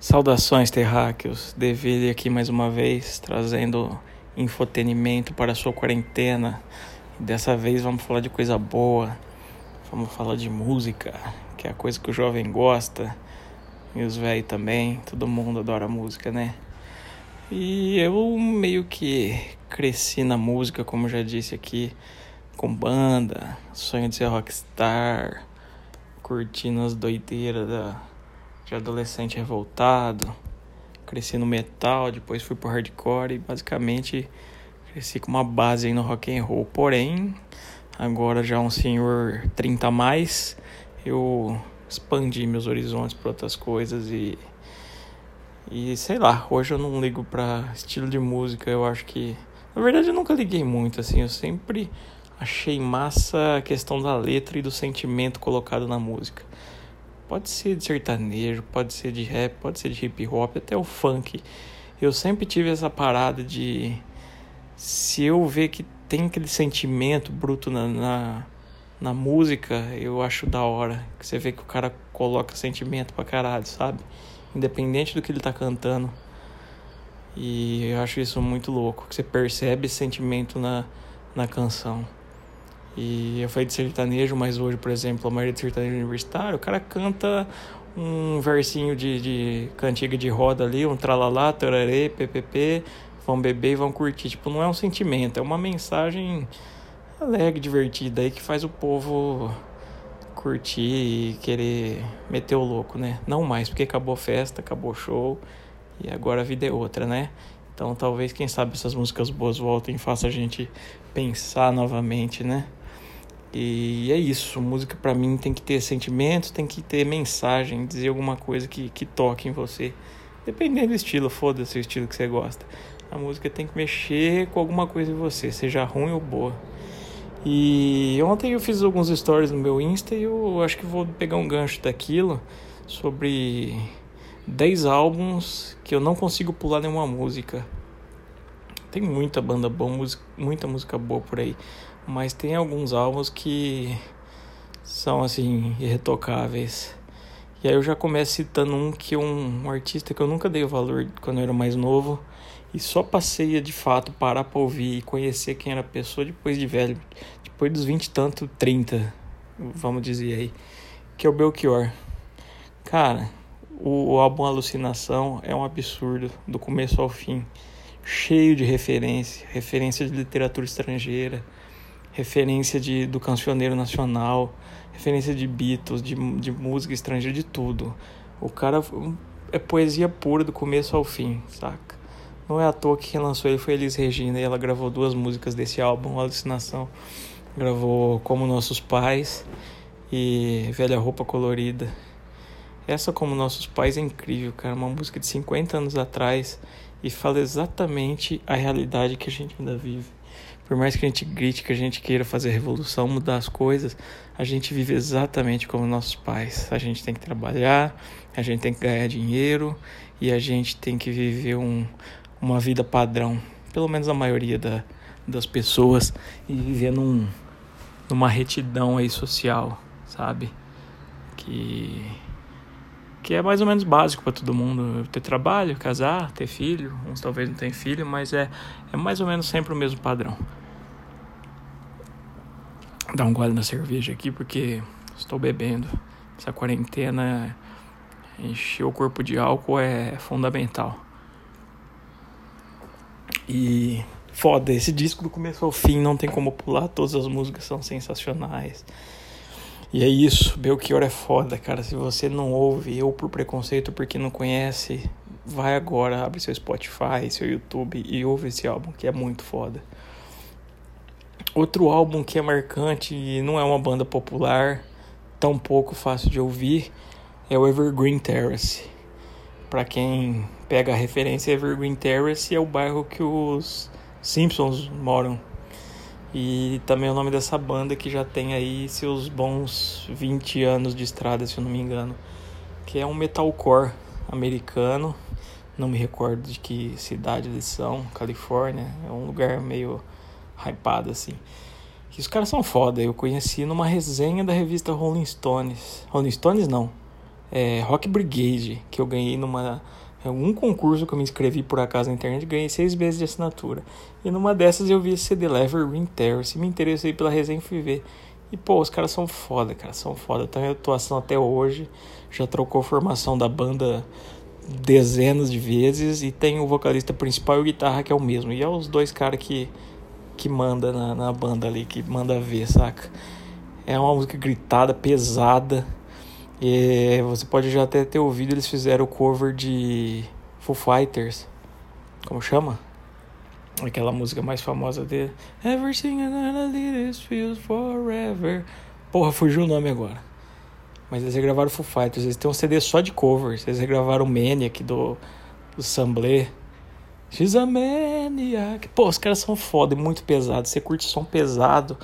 Saudações, terráqueos. Deville aqui mais uma vez, trazendo infotenimento para a sua quarentena. Dessa vez vamos falar de coisa boa. Vamos falar de música, que é a coisa que o jovem gosta. E os velhos também. Todo mundo adora música, né? E eu meio que cresci na música, como já disse aqui, com banda, sonho de ser rockstar, curtindo as doideiras da de adolescente revoltado. Cresci no metal, depois fui pro hardcore e basicamente cresci com uma base aí no rock and roll. Porém, agora já um senhor 30 a mais, eu expandi meus horizontes para outras coisas e e sei lá, hoje eu não ligo para estilo de música, eu acho que na verdade eu nunca liguei muito assim, eu sempre achei massa a questão da letra e do sentimento colocado na música. Pode ser de sertanejo, pode ser de rap, pode ser de hip hop, até o funk. Eu sempre tive essa parada de se eu ver que tem aquele sentimento bruto na, na, na música, eu acho da hora. Que você vê que o cara coloca sentimento pra caralho, sabe? Independente do que ele tá cantando. E eu acho isso muito louco, que você percebe sentimento na, na canção. E eu falei de sertanejo, mas hoje, por exemplo, a maioria de sertanejo universitário, o cara canta um versinho de, de cantiga de roda ali, um tralalá, tararê, ppp, vão beber e vão curtir. Tipo, não é um sentimento, é uma mensagem alegre, divertida aí que faz o povo curtir e querer meter o louco, né? Não mais, porque acabou a festa, acabou o show e agora a vida é outra, né? Então talvez, quem sabe, essas músicas boas voltem e faça a gente pensar novamente, né? E é isso, música para mim tem que ter sentimento, tem que ter mensagem, dizer alguma coisa que, que toque em você. Dependendo do estilo, foda-se o estilo que você gosta. A música tem que mexer com alguma coisa em você, seja ruim ou boa. E ontem eu fiz alguns stories no meu Insta e eu acho que vou pegar um gancho daquilo sobre 10 álbuns que eu não consigo pular nenhuma música. Tem muita banda boa, muita música boa por aí mas tem alguns álbuns que são assim irretocáveis. E aí eu já começo citando um que um, um artista que eu nunca dei valor quando eu era mais novo e só passei de fato parar para ouvir e conhecer quem era a pessoa depois de velho, depois dos 20 e tanto, 30, vamos dizer aí, que é o Belchior. Cara, o, o álbum Alucinação é um absurdo do começo ao fim, cheio de referência, referência de literatura estrangeira, referência de, do cancioneiro nacional, referência de Beatles, de, de música estrangeira, de tudo. O cara é poesia pura do começo ao fim, saca? Não é à toa que quem lançou ele foi Elis Regina e ela gravou duas músicas desse álbum, Alucinação. Gravou Como Nossos Pais e Velha Roupa Colorida. Essa Como Nossos Pais é incrível, cara. Uma música de 50 anos atrás e fala exatamente a realidade que a gente ainda vive. Por mais que a gente grite, que a gente queira fazer revolução, mudar as coisas, a gente vive exatamente como nossos pais. A gente tem que trabalhar, a gente tem que ganhar dinheiro e a gente tem que viver um, uma vida padrão. Pelo menos a maioria da, das pessoas e viver num, numa retidão aí social, sabe? Que que é mais ou menos básico para todo mundo ter trabalho, casar, ter filho, uns talvez não tenham filho, mas é, é mais ou menos sempre o mesmo padrão dar um gole na cerveja aqui porque estou bebendo. Essa quarentena, encher o corpo de álcool é fundamental. E foda, esse disco do começo ao fim não tem como pular, todas as músicas são sensacionais. E é isso, Belchior é foda, cara. Se você não ouve, eu por preconceito, porque não conhece, vai agora, abre seu Spotify, seu YouTube e ouve esse álbum que é muito foda. Outro álbum que é marcante e não é uma banda popular, tão pouco fácil de ouvir, é o Evergreen Terrace. Para quem pega a referência, Evergreen Terrace é o bairro que os Simpsons moram. E também é o nome dessa banda que já tem aí seus bons 20 anos de estrada, se eu não me engano. Que é um metalcore americano. Não me recordo de que cidade eles são, Califórnia. É um lugar meio hypado assim. Que os caras são foda. Eu conheci numa resenha da revista Rolling Stones. Rolling Stones não. é, Rock Brigade, que eu ganhei numa um concurso que eu me inscrevi por acaso na internet, ganhei seis meses de assinatura. E numa dessas eu vi esse CD Lever Ring Terrace, me interessei pela resenha e fui ver. E pô, os caras são foda, cara, são foda. Estão em atuação até hoje, já trocou formação da banda dezenas de vezes e tem o vocalista principal e o guitarra que é o mesmo. E é os dois caras que, que manda na, na banda ali, que manda ver, saca? É uma música gritada, pesada. E você pode já até ter ouvido, eles fizeram o cover de Foo Fighters. Como chama? Aquela música mais famosa dele. Everything gonna lead feels forever. Porra, fugiu o nome agora. Mas eles regravaram Foo Fighters. Eles têm um CD só de covers. Eles regravaram Maniac do, do Samblé. She's a Maniac. Pô, os caras são foda muito pesados. Você curte som pesado,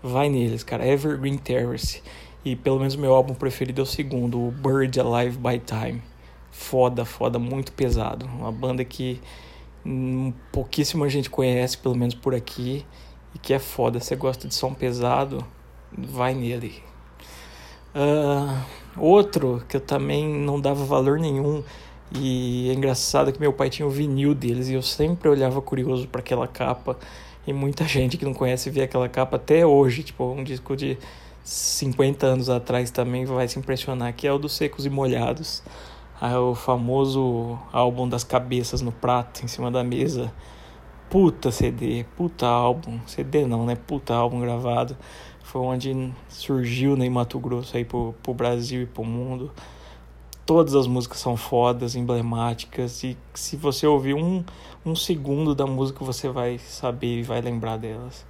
vai neles, cara. Evergreen Terrace. E pelo menos meu álbum preferido é o segundo, o Bird Alive by Time. Foda, foda, muito pesado. Uma banda que hum, pouquíssima gente conhece, pelo menos por aqui. E que é foda. Você gosta de som pesado, vai nele. Uh, outro que eu também não dava valor nenhum e é engraçado que meu pai tinha o vinil deles e eu sempre olhava curioso para aquela capa e muita gente que não conhece vê aquela capa até hoje, tipo um disco de 50 anos atrás também vai se impressionar, que é o dos Secos e Molhados. Ah, o famoso álbum das cabeças no prato em cima da mesa. Puta CD, puta álbum, CD não, né? Puta álbum gravado foi onde surgiu né, em Mato Grosso aí pro, pro Brasil e pro mundo. Todas as músicas são fodas, emblemáticas, e se você ouvir um, um segundo da música, você vai saber e vai lembrar delas.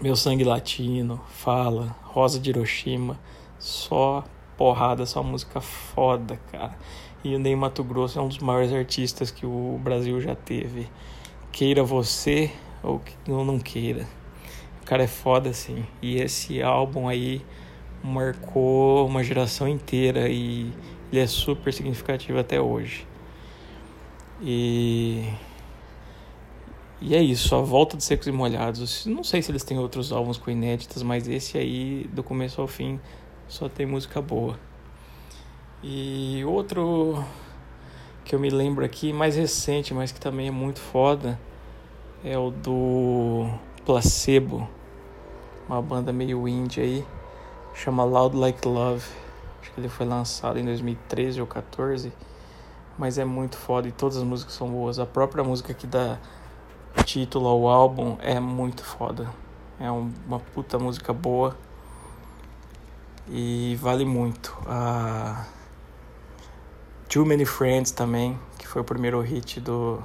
Meu Sangue Latino, Fala, Rosa de Hiroshima, só porrada, só música foda, cara. E o Ney Mato Grosso é um dos maiores artistas que o Brasil já teve. Queira você ou não queira cara é foda, assim. E esse álbum aí marcou uma geração inteira e ele é super significativo até hoje. E. E é isso, a volta de Secos e Molhados. Não sei se eles têm outros álbuns com inéditas, mas esse aí, do começo ao fim, só tem música boa. E outro que eu me lembro aqui, mais recente, mas que também é muito foda, é o do Placebo uma banda meio indie aí, chama Loud Like Love. Acho que ele foi lançado em 2013 ou 14, mas é muito foda e todas as músicas são boas. A própria música que dá título ao álbum é muito foda. É uma puta música boa e vale muito. A Too Many Friends também, que foi o primeiro hit do,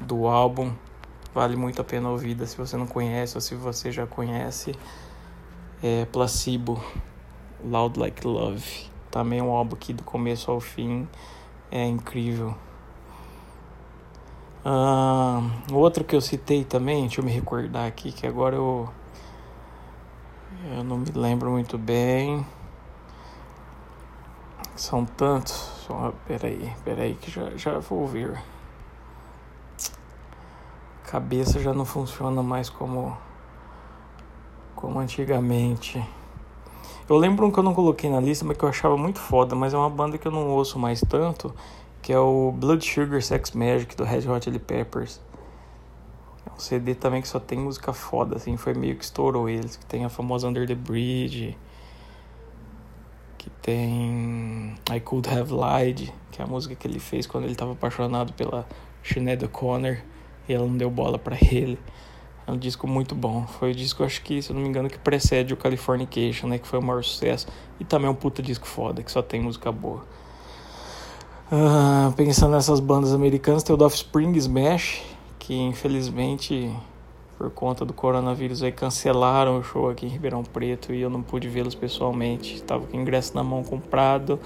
do álbum. Vale muito a pena ouvida se você não conhece ou se você já conhece. É Placebo, Loud Like Love. Também é um álbum que do começo ao fim é incrível. Uh, outro que eu citei também, deixa eu me recordar aqui, que agora eu. Eu não me lembro muito bem. São tantos. Só, peraí, peraí, que já, já vou ouvir cabeça já não funciona mais como como antigamente. Eu lembro um que eu não coloquei na lista, mas que eu achava muito foda, mas é uma banda que eu não ouço mais tanto, que é o Blood Sugar Sex Magic do Red Hot Chili Peppers. É um CD também que só tem música foda, assim, foi meio que estourou eles, que tem a famosa Under the Bridge, que tem I Could Have Lied, que é a música que ele fez quando ele estava apaixonado pela Sinead O'Connor e ela não deu bola para ele. É um disco muito bom. Foi o disco, acho que, se eu não me engano, que precede o Californication, né? Que foi o maior sucesso. E também é um puta disco foda, que só tem música boa. Uh, pensando nessas bandas americanas, tem o Offspring Smash, que infelizmente, por conta do coronavírus, aí cancelaram o show aqui em Ribeirão Preto e eu não pude vê-los pessoalmente. Estava com o ingresso na mão comprado,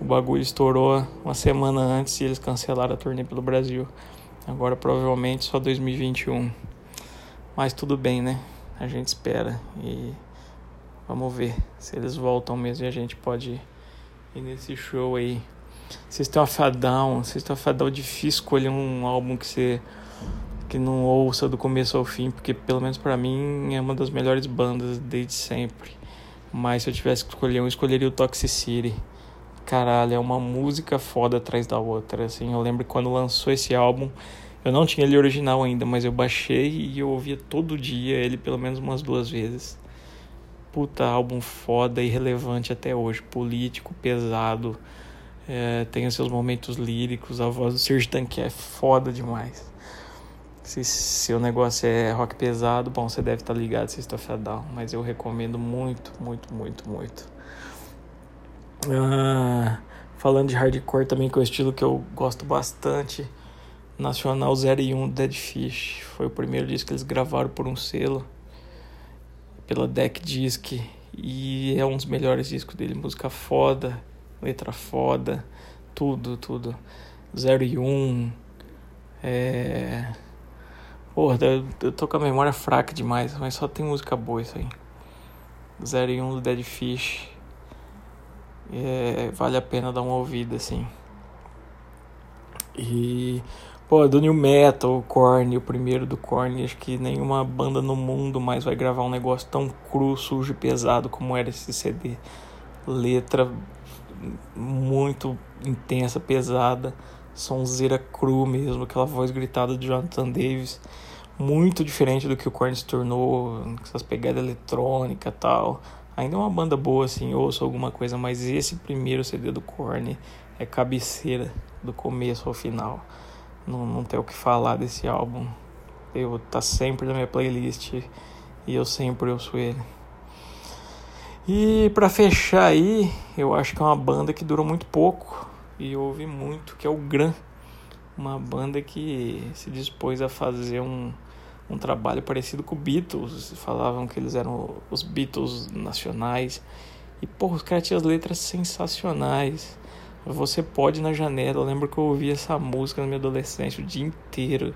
o bagulho estourou uma semana antes e eles cancelaram a turnê pelo Brasil. Agora provavelmente só 2021. Mas tudo bem, né? A gente espera e vamos ver se eles voltam mesmo e a gente pode ir nesse show aí. System of a Down, System of difícil escolher um álbum que você que não ouça do começo ao fim, porque pelo menos para mim é uma das melhores bandas desde sempre. Mas se eu tivesse que escolher um, eu escolheria o Toxicity. caralho, é uma música foda atrás da outra. Assim, eu lembro quando lançou esse álbum, eu não tinha ele original ainda, mas eu baixei e eu ouvia todo dia ele pelo menos umas duas vezes. Puta álbum foda e relevante até hoje, político, pesado, é, tem os seus momentos líricos, a voz do Serge Tanque é foda demais. Se seu negócio é rock pesado, bom, você deve estar tá ligado se está Down, mas eu recomendo muito, muito, muito, muito. Ah, falando de hardcore também, que é o estilo que eu gosto bastante, Nacional 01 Dead Fish. Foi o primeiro disco que eles gravaram por um selo, pela Deck Disc, e é um dos melhores discos dele. Música foda, letra foda, tudo, tudo. 01, é Porra, eu tô com a memória fraca demais, mas só tem música boa isso aí. 0 e 1 do Dead Fish. É, vale a pena dar uma ouvida, assim. E. Pô, do New Metal, o Korn, o primeiro do Korn, acho que nenhuma banda no mundo mais vai gravar um negócio tão cru, sujo e pesado como era esse CD. Letra muito intensa, pesada, sonzeira cru mesmo, aquela voz gritada de Jonathan Davis muito diferente do que o Korn se tornou, com essas pegadas eletrônicas e tal. Ainda é uma banda boa, assim, ouço alguma coisa, mas esse primeiro CD do Korn é cabeceira do começo ao final. Não, não tem o que falar desse álbum. Eu tá sempre na minha playlist e eu sempre ouço ele. E para fechar aí, eu acho que é uma banda que durou muito pouco e ouvi muito, que é o Gran. Uma banda que se dispôs a fazer um, um trabalho parecido com o Beatles. Falavam que eles eram os Beatles nacionais. E, porra, os caras tinham as letras sensacionais. Você pode na janela. Eu lembro que eu ouvi essa música na minha adolescência o dia inteiro.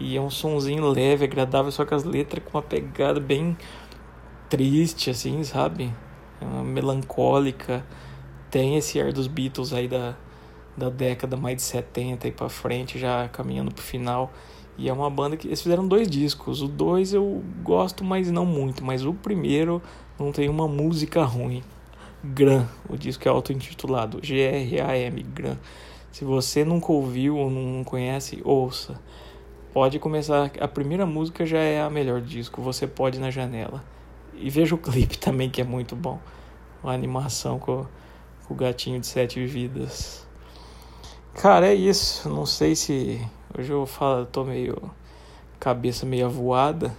E é um sonzinho leve, agradável, só que as letras com uma pegada bem triste, assim, sabe? É melancólica. Tem esse ar dos Beatles aí da, da década mais de 70 e pra frente, já caminhando pro final. E é uma banda que eles fizeram dois discos. O dois eu gosto, mas não muito. Mas o primeiro não tem uma música ruim. Gran, o disco é auto-intitulado G-R-A-M, Gran. Se você nunca ouviu ou não conhece, ouça. Pode começar. A primeira música já é a melhor disco. Você pode na janela. E veja o clipe também, que é muito bom. Uma animação com, com o gatinho de sete vidas. Cara, é isso. Não sei se Hoje eu falo, tô meio cabeça meio voada,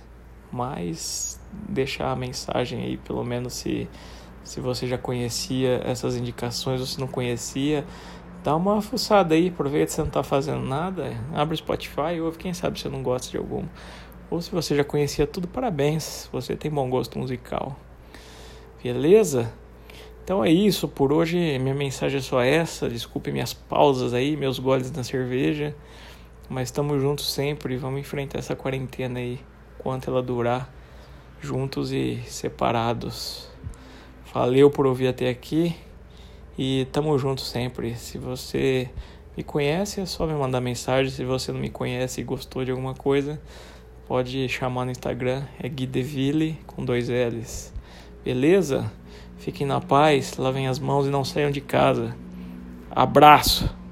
mas deixar a mensagem aí, pelo menos se se você já conhecia essas indicações ou se não conhecia, dá uma fuçada aí, aproveita se não tá fazendo nada, abre o Spotify, ouve, quem sabe você não gosta de algum. Ou se você já conhecia tudo, parabéns, você tem bom gosto musical. Beleza? Então é isso, por hoje minha mensagem é só essa, desculpe minhas pausas aí, meus goles na cerveja. Mas estamos juntos sempre vamos enfrentar essa quarentena aí, quanto ela durar, juntos e separados. Valeu por ouvir até aqui e tamo junto sempre. Se você me conhece, é só me mandar mensagem. Se você não me conhece e gostou de alguma coisa, pode chamar no Instagram, é Guideville com dois L's. Beleza? Fiquem na paz, lavem as mãos e não saiam de casa. Abraço!